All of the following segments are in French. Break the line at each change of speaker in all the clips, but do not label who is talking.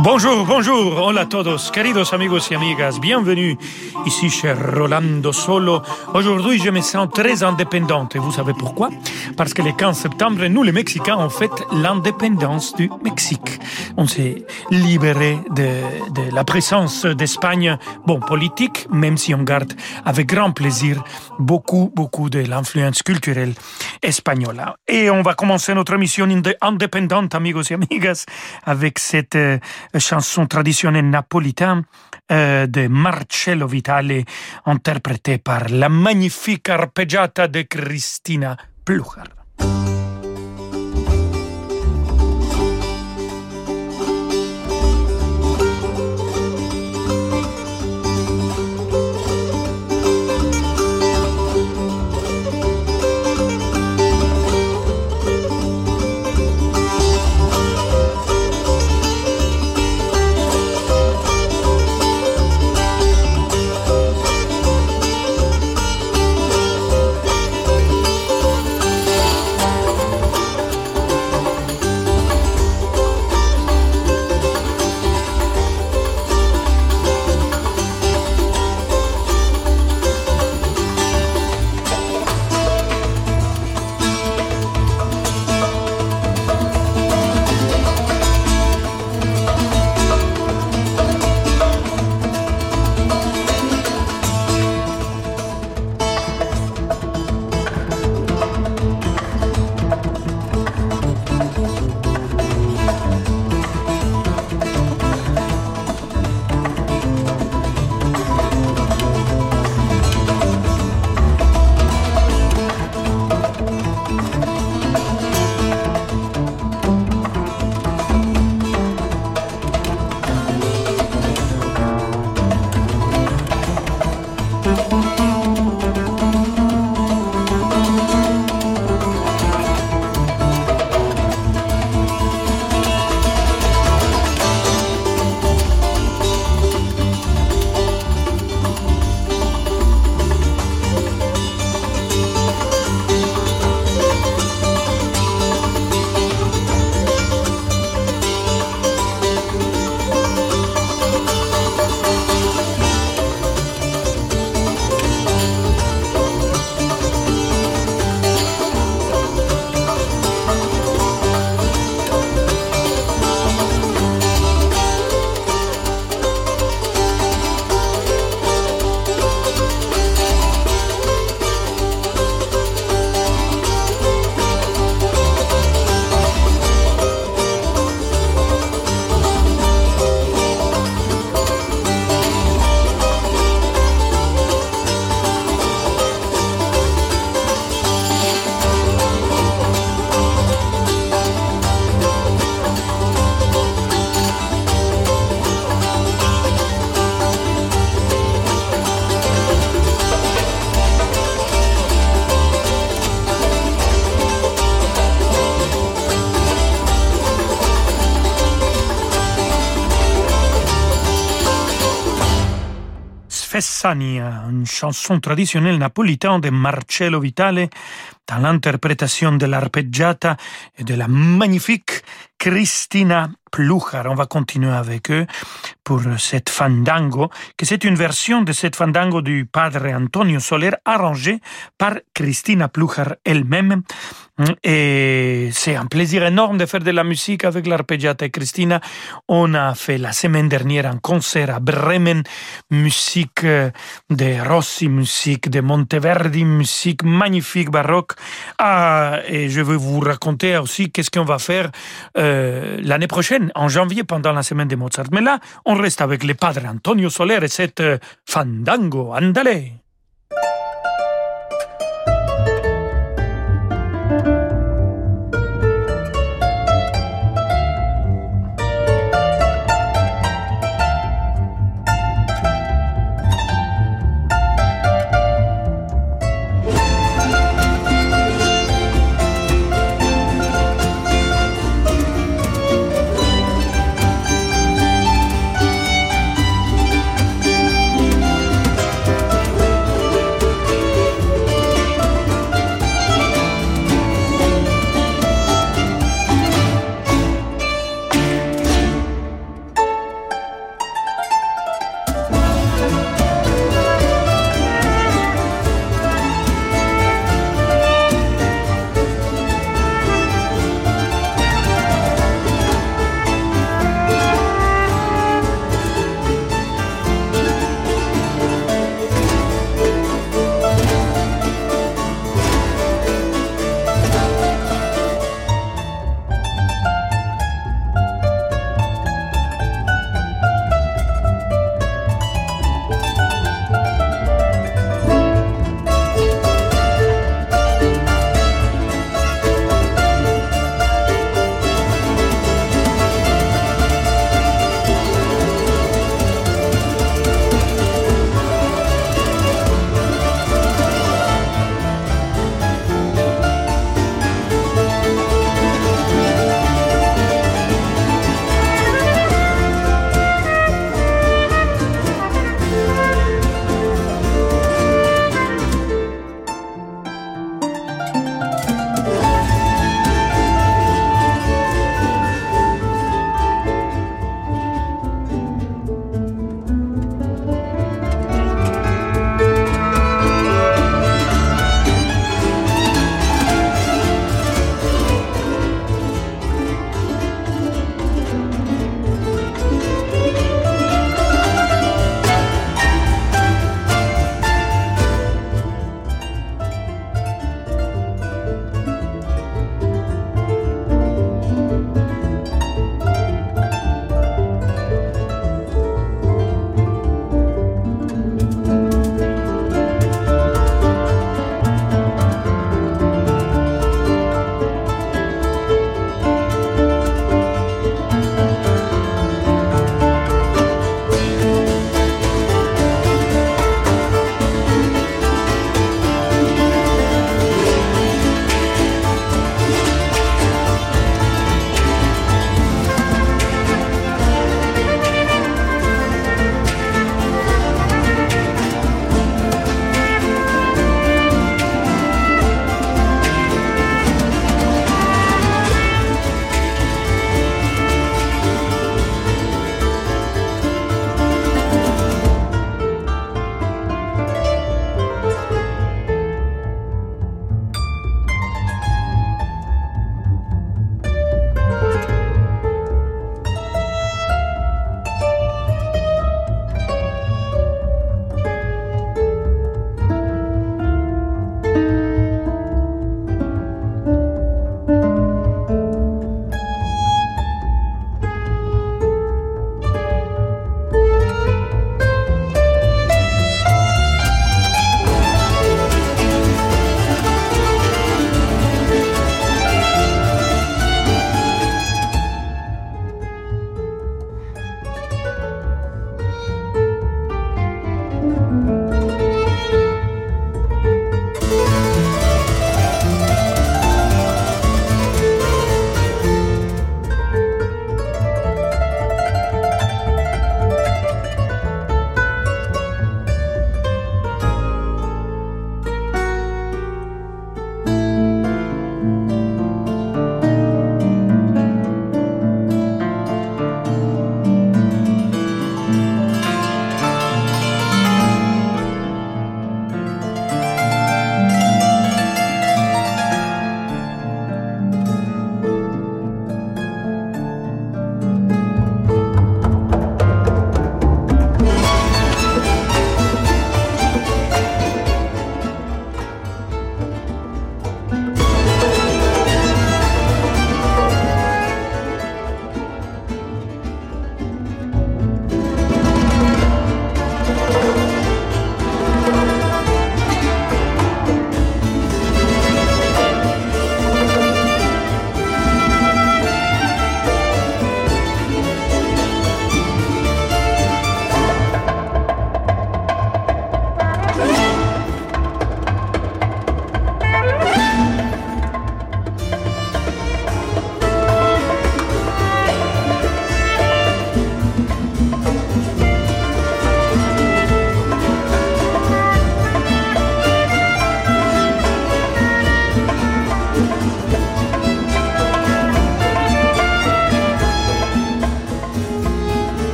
Bonjour, bonjour, hola a todos, queridos amigos y amigas, bienvenue ici chez Rolando Solo. Aujourd'hui, je me sens très indépendante et vous savez pourquoi? Parce que le 15 septembre, nous les Mexicains, on fête l'indépendance du Mexique. On s'est libéré de, de la présence d'Espagne, bon, politique, même si on garde avec grand plaisir beaucoup, beaucoup de l'influence culturelle espagnole. Et on va commencer notre mission indépendante, amigos et amigas, avec cette euh, chanson traditionnelle napolitaine euh, de Marcello Vitale, interprétée par la magnifique arpeggiata de Cristina Plucher. Fessania, une chanson traditionnelle napolitaine de Marcello Vitale, dans l'interprétation de l'arpeggiata et de la magnifique Cristina Pluchar. On va continuer avec eux pour cette fandango, que c'est une version de cette fandango du padre Antonio Soler arrangée par Cristina Pluchar elle-même. Et c'est un plaisir énorme de faire de la musique avec l'arpeggiata et Cristina. On a fait la semaine dernière un concert à Bremen, musique de Rossi, musique de Monteverdi, musique magnifique baroque. Ah, et je vais vous raconter aussi qu'est-ce qu'on va faire euh, l'année prochaine, en janvier, pendant la semaine de Mozart. Mais là, on reste avec le padre Antonio Soler et cette euh, fandango. Andale!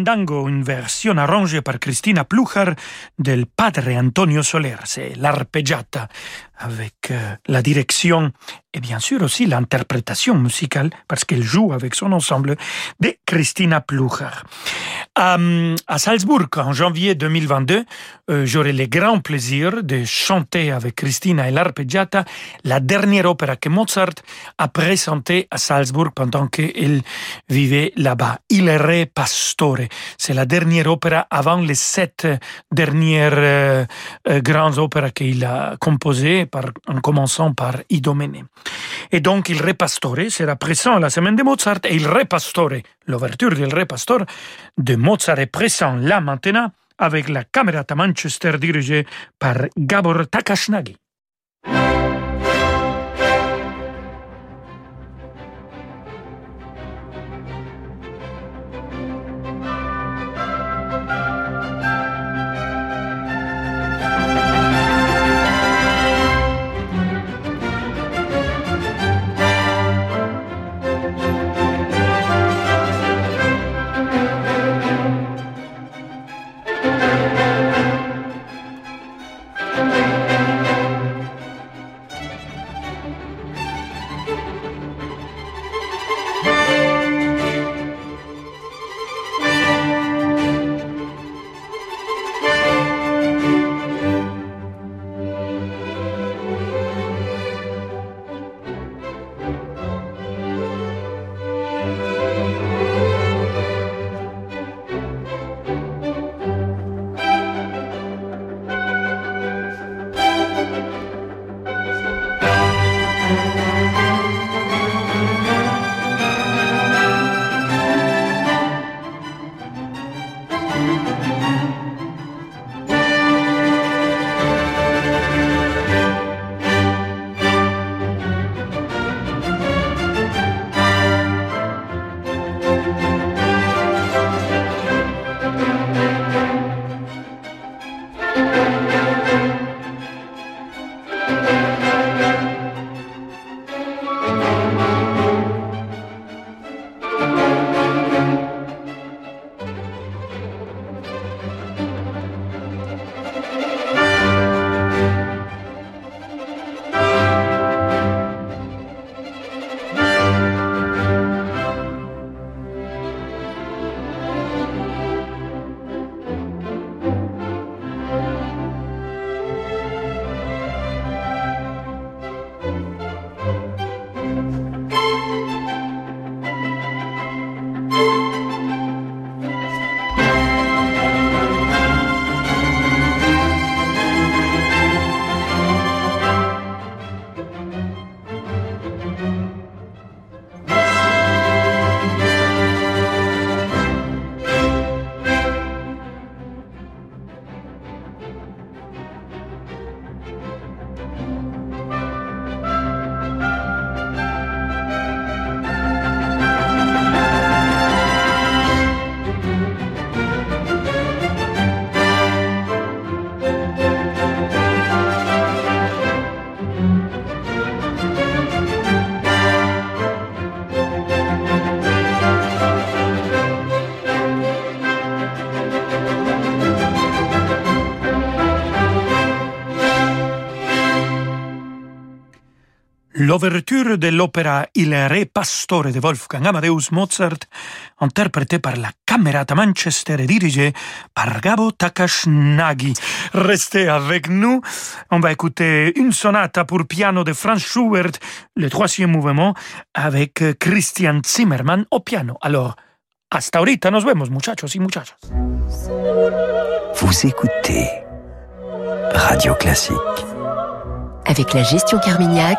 Fandango, une version arrangée par Cristina Plujar del Padre Antonio Soler. C'est l'arpeggiata avec euh, la direction et bien sûr aussi l'interprétation musicale, parce qu'elle joue avec son ensemble, de Christina Plucher. Euh, à Salzbourg, en janvier 2022, euh, j'aurai le grand plaisir de chanter avec Christina et l'arpeggiata la dernière opéra que Mozart a présentée à Salzbourg pendant qu'il vivait là-bas, Il Re Pastore. C'est la dernière opéra avant les sept dernières euh, grandes opéras qu'il a composées, en commençant par Idomene. Et donc, il Re Pastore sera présent la semaine de Mozart et il Re Pastore, l'ouverture du Re Pastore de Mozart est présent là maintenant avec la Camerata Manchester dirigée par Gabor Takashnagi. L'ouverture de l'opéra Il Re Pastore de Wolfgang Amadeus Mozart, interprété par la Camerata Manchester et dirigée par Gabo Takashnagi. Restez avec nous. On va écouter une sonate pour piano de Franz Schubert, le troisième mouvement, avec Christian Zimmermann au piano. Alors, hasta ahorita, nos vemos, muchachos y muchachas.
Vous écoutez Radio Classique. Avec la gestion Carmignac,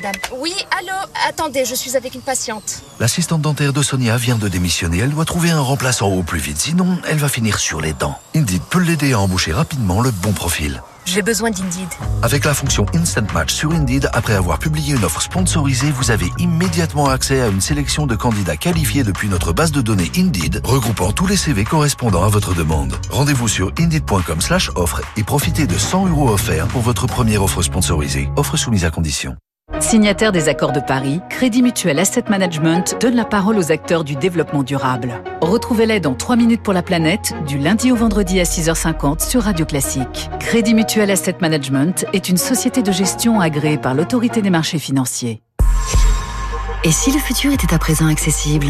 Madame. Oui, allô Attendez, je suis avec une patiente.
L'assistante dentaire de Sonia vient de démissionner. Elle doit trouver un remplaçant au plus vite, sinon elle va finir sur les dents. Indeed peut l'aider à embaucher rapidement le bon profil.
J'ai besoin d'Indeed.
Avec la fonction Instant Match sur Indeed, après avoir publié une offre sponsorisée, vous avez immédiatement accès à une sélection de candidats qualifiés depuis notre base de données Indeed, regroupant tous les CV correspondant à votre demande. Rendez-vous sur indeed.com slash offre et profitez de 100 euros offerts pour votre première offre sponsorisée. Offre soumise à condition.
Signataire des accords de Paris, Crédit Mutuel Asset Management donne la parole aux acteurs du développement durable. Retrouvez-les dans 3 minutes pour la planète, du lundi au vendredi à 6h50 sur Radio Classique. Crédit Mutuel Asset Management est une société de gestion agréée par l'autorité des marchés financiers.
Et si le futur était à présent accessible?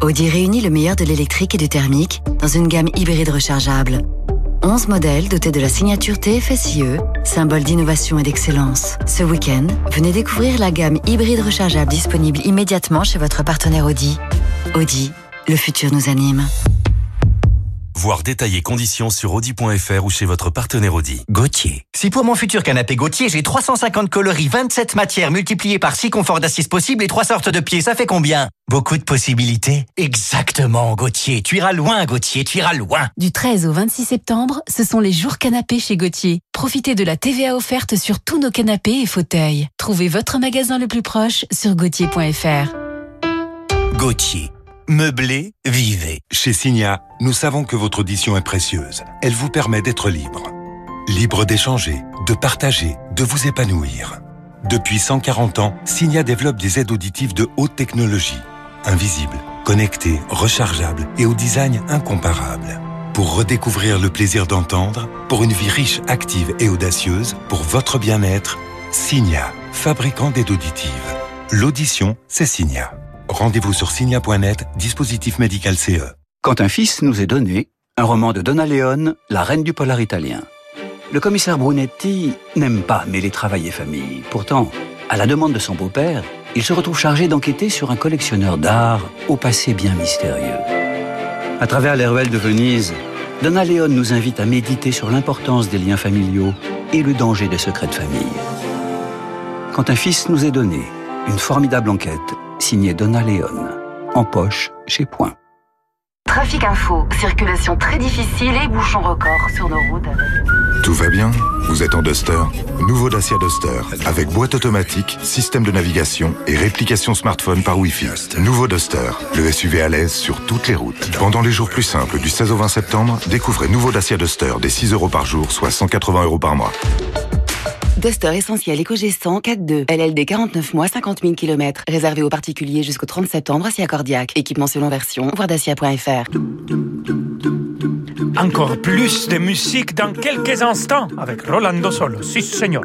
Audi réunit le meilleur de l'électrique et du thermique dans une gamme hybride rechargeable 11 modèles dotés de la signature TFSIe, symbole d'innovation et d'excellence. Ce week-end, venez découvrir la gamme hybride rechargeable disponible immédiatement chez votre partenaire Audi. Audi, le futur nous anime.
Voir détailler conditions sur Audi.fr ou chez votre partenaire Audi.
Gauthier. Si pour mon futur canapé Gauthier, j'ai 350 coloris, 27 matières multipliées par 6 conforts d'assises possibles et 3 sortes de pieds, ça fait combien? Beaucoup de possibilités Exactement, Gauthier. Tu iras loin, Gauthier, tu iras loin.
Du 13 au 26 septembre, ce sont les jours canapés chez Gauthier. Profitez de la TVA offerte sur tous nos canapés et fauteuils. Trouvez votre magasin le plus proche sur gauthier.fr.
Gauthier Meublé, vivez.
Chez Signa, nous savons que votre audition est précieuse. Elle vous permet d'être libre. Libre d'échanger, de partager, de vous épanouir. Depuis 140 ans, Signa développe des aides auditives de haute technologie. Invisibles, connectées, rechargeables et au design incomparable. Pour redécouvrir le plaisir d'entendre, pour une vie riche, active et audacieuse, pour votre bien-être, Signa, fabricant d'aides auditives. L'audition, c'est Signa. Rendez-vous sur signa.net, dispositif médical CE.
Quand un fils nous est donné, un roman de Donna Leone, La reine du polar italien. Le commissaire Brunetti n'aime pas mêler travail et famille. Pourtant, à la demande de son beau-père, il se retrouve chargé d'enquêter sur un collectionneur d'art au passé bien mystérieux. À travers les ruelles de Venise, Donna Leone nous invite à méditer sur l'importance des liens familiaux et le danger des secrets de famille. Quand un fils nous est donné, une formidable enquête signé Donna Leone. En poche, chez Point.
Trafic info, circulation très difficile et bouchons record sur nos routes.
Tout va bien? Vous êtes en Duster? Nouveau Dacia Duster, avec boîte automatique, système de navigation et réplication smartphone par Wi-Fi. Nouveau Duster, le SUV à l'aise sur toutes les routes. Pendant les jours plus simples du 16 au 20 septembre, découvrez nouveau Dacia Duster des 6 euros par jour, soit 180 euros par mois.
Duster essentiel éco-gestant 4.2. LLD 49 mois, 50 000 km. Réservé aux particuliers jusqu'au 30 septembre à Siacordiac. Équipement selon version, voir dacia.fr.
Encore plus de musique dans quelques instants avec Rolando Solo. Si, señor.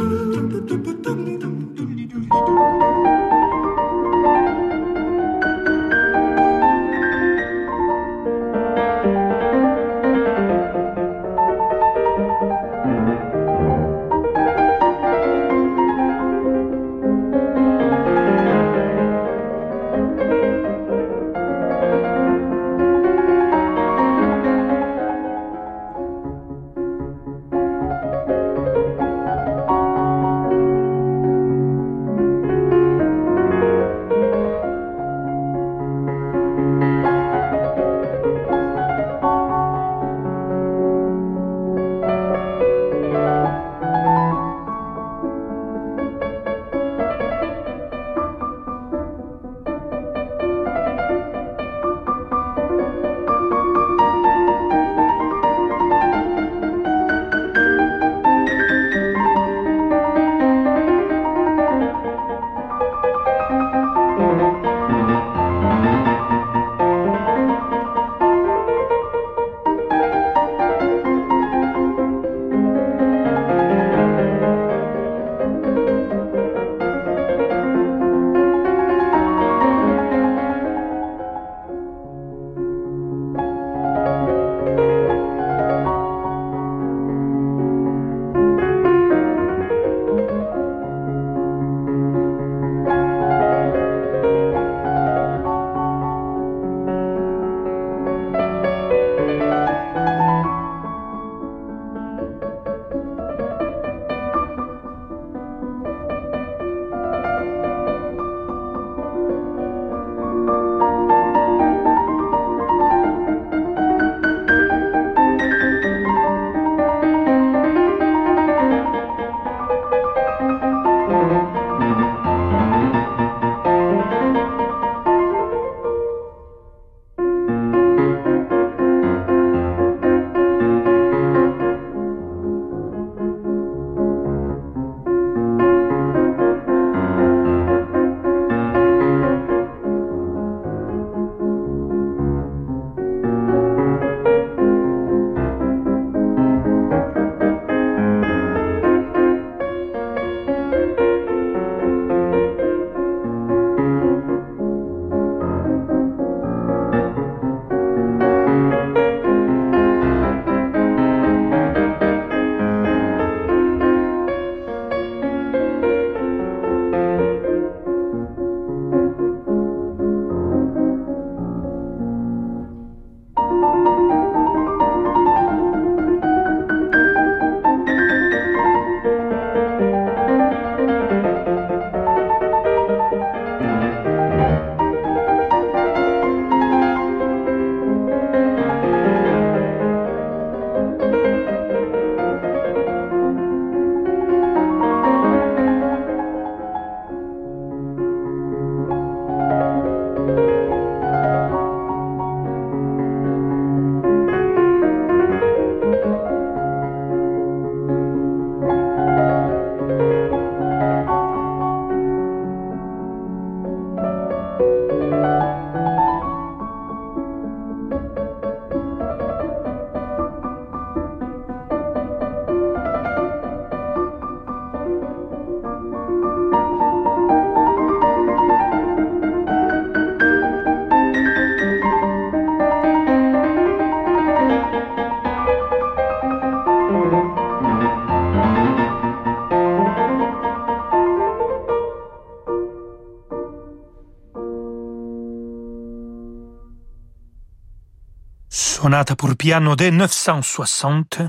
Pour piano de 960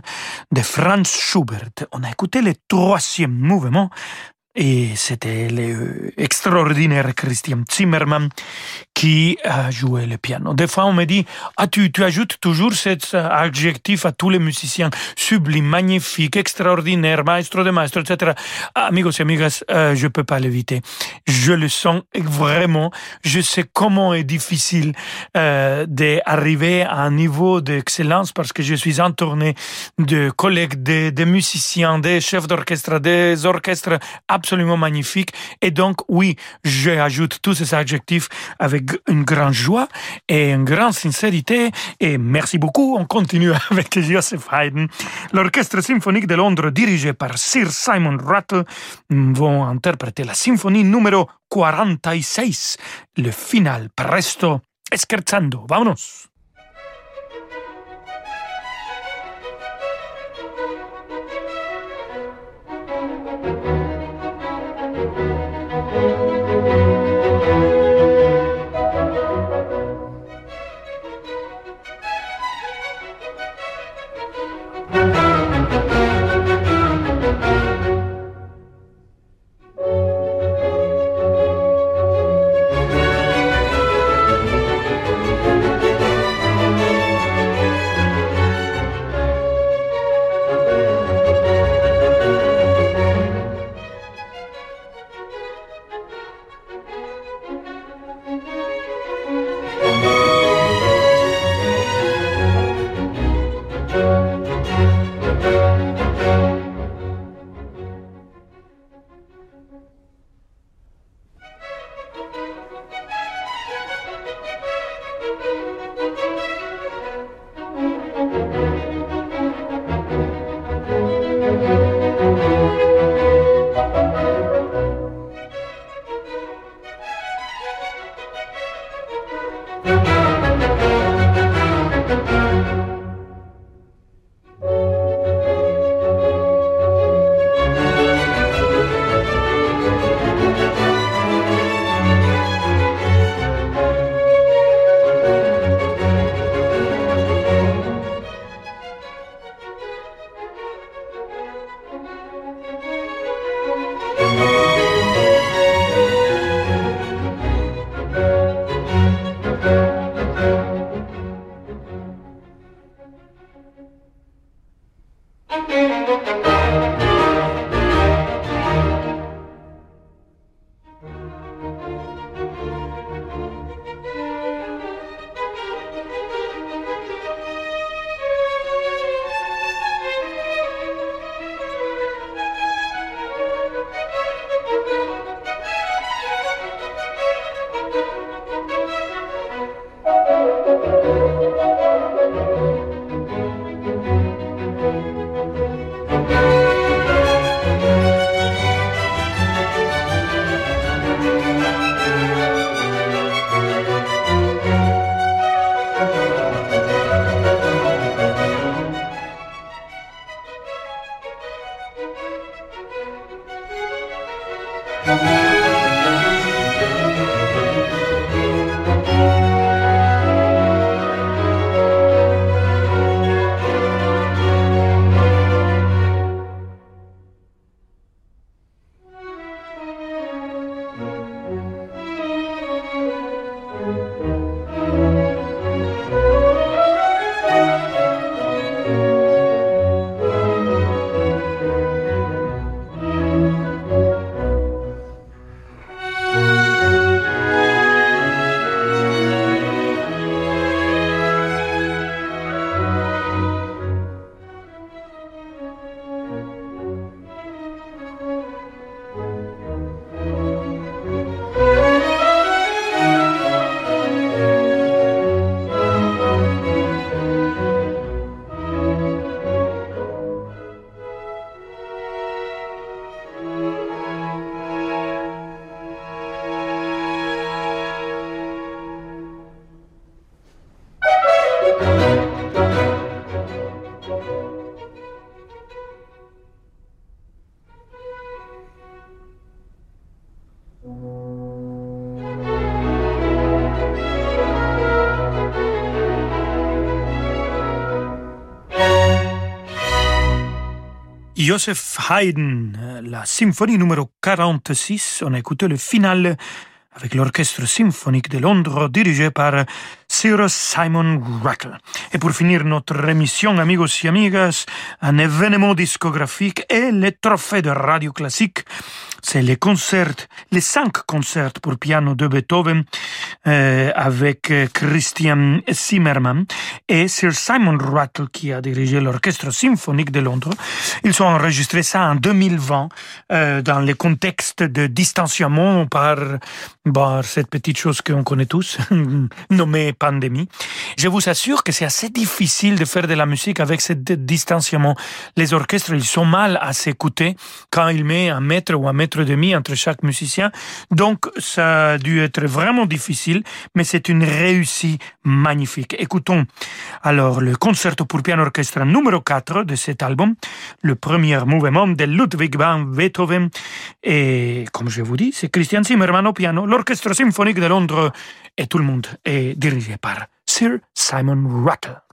de Franz Schubert. On a écouté le troisième mouvement et c'était l'extraordinaire Christian Zimmermann qui joué le piano. Des fois, on me dit, ah, tu, tu ajoutes toujours cet adjectif à tous les musiciens, sublime, magnifique, extraordinaire, maestro de maestro, etc. amigos et amigas, euh, je peux pas l'éviter. Je le sens vraiment. Je sais comment est difficile euh, d'arriver à un niveau d'excellence parce que je suis entouré de collègues, de, de musiciens, des chefs d'orchestre, des orchestres absolument magnifique. Et donc, oui, j'ajoute tous ces adjectifs avec une grande joie et une grande sincérité. Et merci beaucoup. On continue avec Joseph Haydn. L'Orchestre symphonique de Londres, dirigé par Sir Simon Rattle, vont interpréter la symphonie numéro 46, le final. Presto, scherzando. Vámonos. Joseph Haydn, la symphonie numéro 46. On a écouté le final avec l'Orchestre symphonique de Londres dirigé par Sir Simon Rattle. Et pour finir notre émission, amigos et amigas, un événement discographique et le trophée de radio classique c'est les concerts, les cinq concerts pour piano de Beethoven euh, avec euh, Christian Zimmermann et Sir Simon Rattle qui a dirigé l'Orchestre symphonique de Londres. Ils ont enregistré ça en 2020 euh, dans le contexte de distanciement par, par cette petite chose qu'on connaît tous, nommée pandémie. Je vous assure que c'est assez difficile de faire de la musique avec ce distanciement. Les orchestres, ils sont mal à s'écouter quand ils mettent un mètre ou un mètre demi entre chaque musicien. Donc, ça a dû être vraiment difficile, mais c'est une réussite magnifique. Écoutons alors le concerto pour piano orchestre numéro 4 de cet album, le premier mouvement de Ludwig van Beethoven. Et comme je vous dis, c'est Christian Zimmermann au piano, l'orchestre symphonique de Londres et tout le monde est dirigé par Sir Simon Rattle.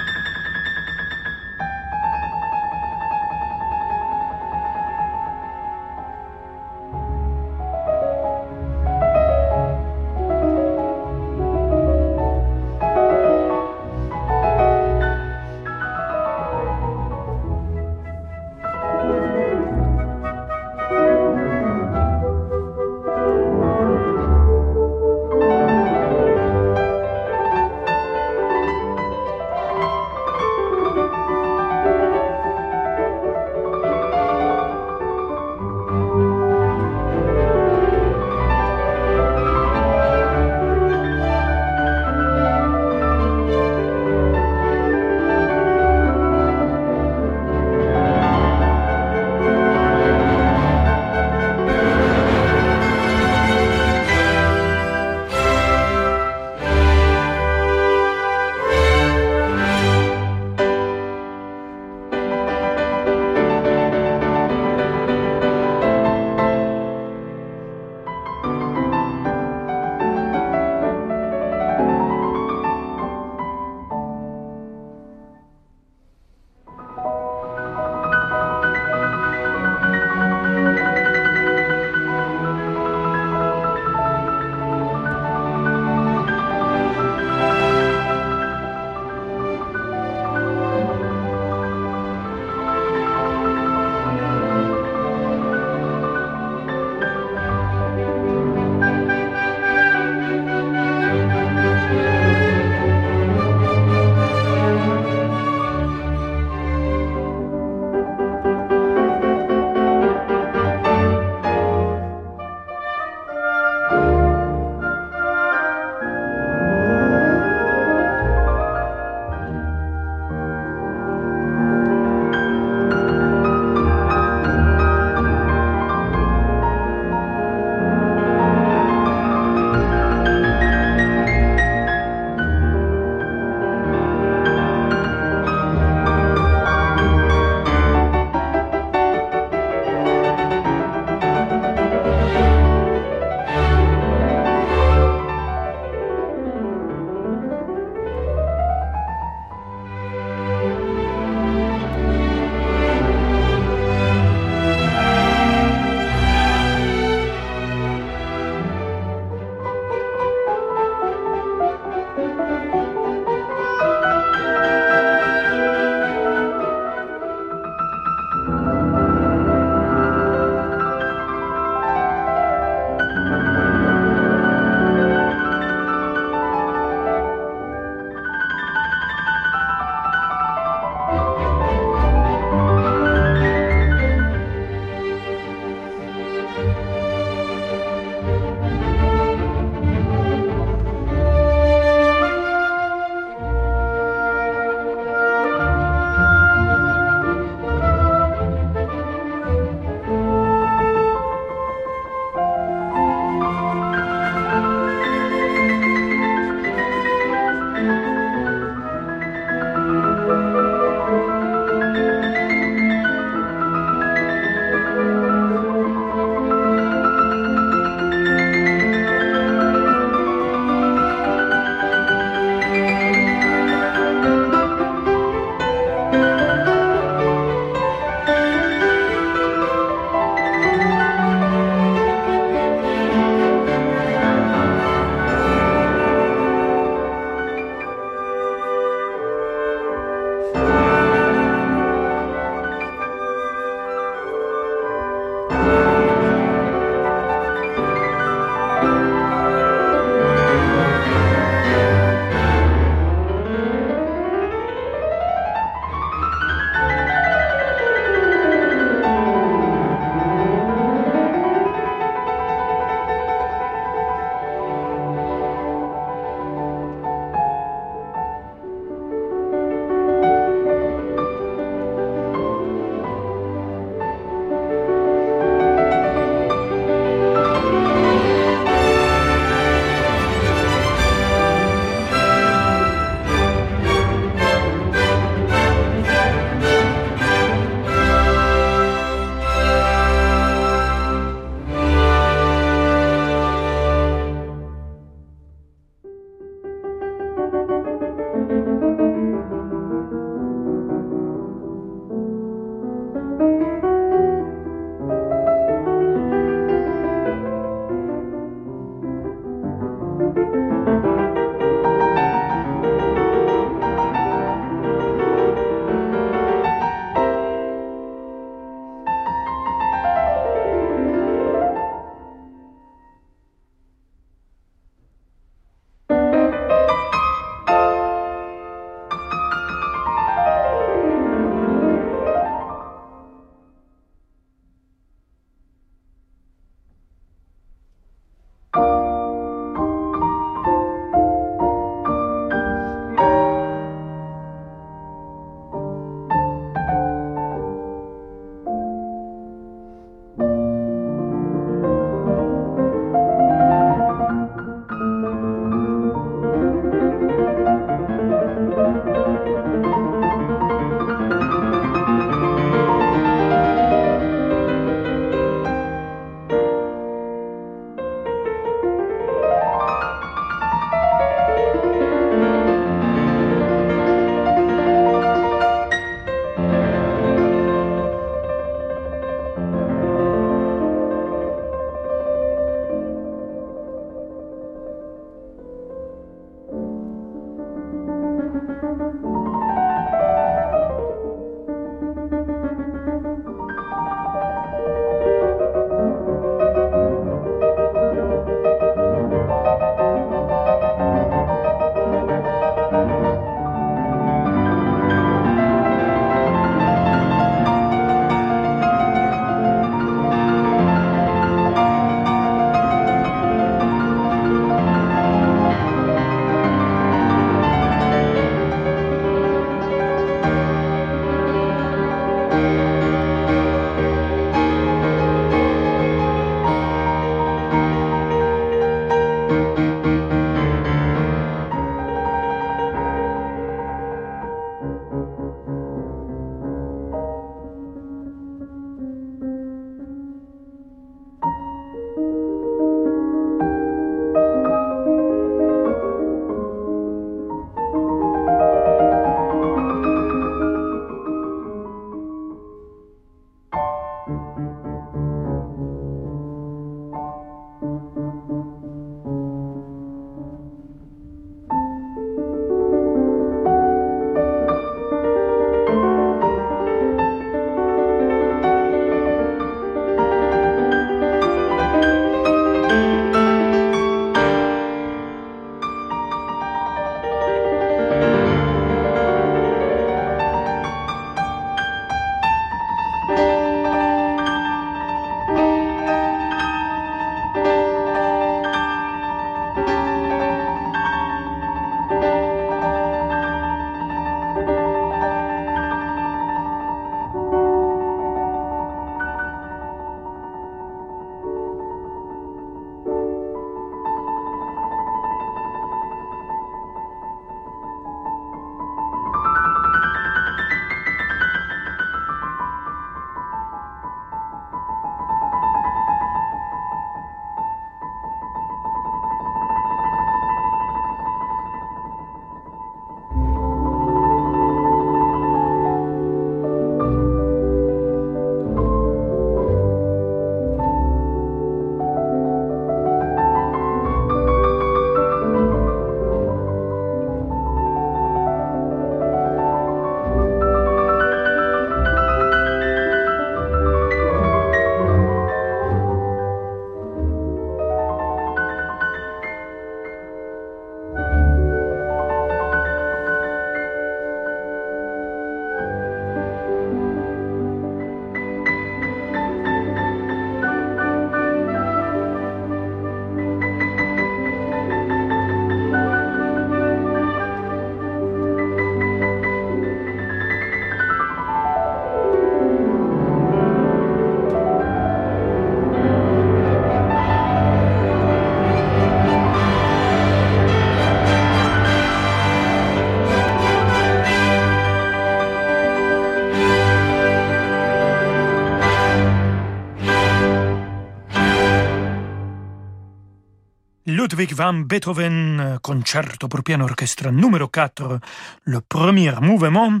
Ludwig van Beethoven, concerto pour piano orchestre numéro 4, le premier mouvement,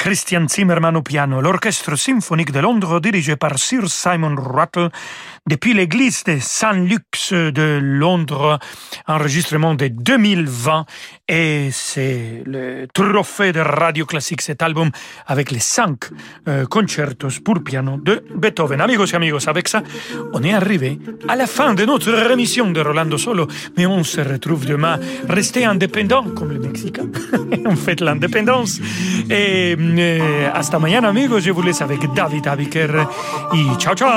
Christian Zimmermann au piano, l'Orchestre symphonique de Londres dirigé par Sir Simon Rattle depuis l'église de Saint-Luc de Londres, enregistrement de 2020 et c'est le trophée de Radio Classique cet album avec les cinq euh, concertos pour piano de Beethoven. Amigos et amigos, avec ça, on est arrivé à la fin de notre émission de Rolando Solo, mais on se retrouve demain. Restez indépendants comme les Mexicains. on fait l'indépendance et Eh, hasta mañana amigos, je vous laisse avec David Abiker et ciao ciao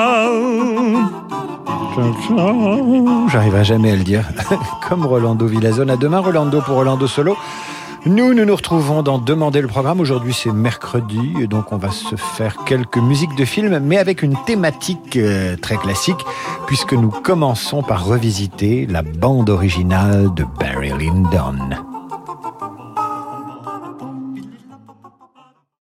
Ciao ciao J'arriverai jamais à le dire. Comme Rolando Villazone. À demain Rolando pour Rolando Solo. Nous, nous nous retrouvons dans Demander le programme. Aujourd'hui, c'est mercredi, et donc on va se faire quelques musiques de films, mais avec une thématique euh, très classique, puisque nous commençons par revisiter la bande originale de Barry Lyndon.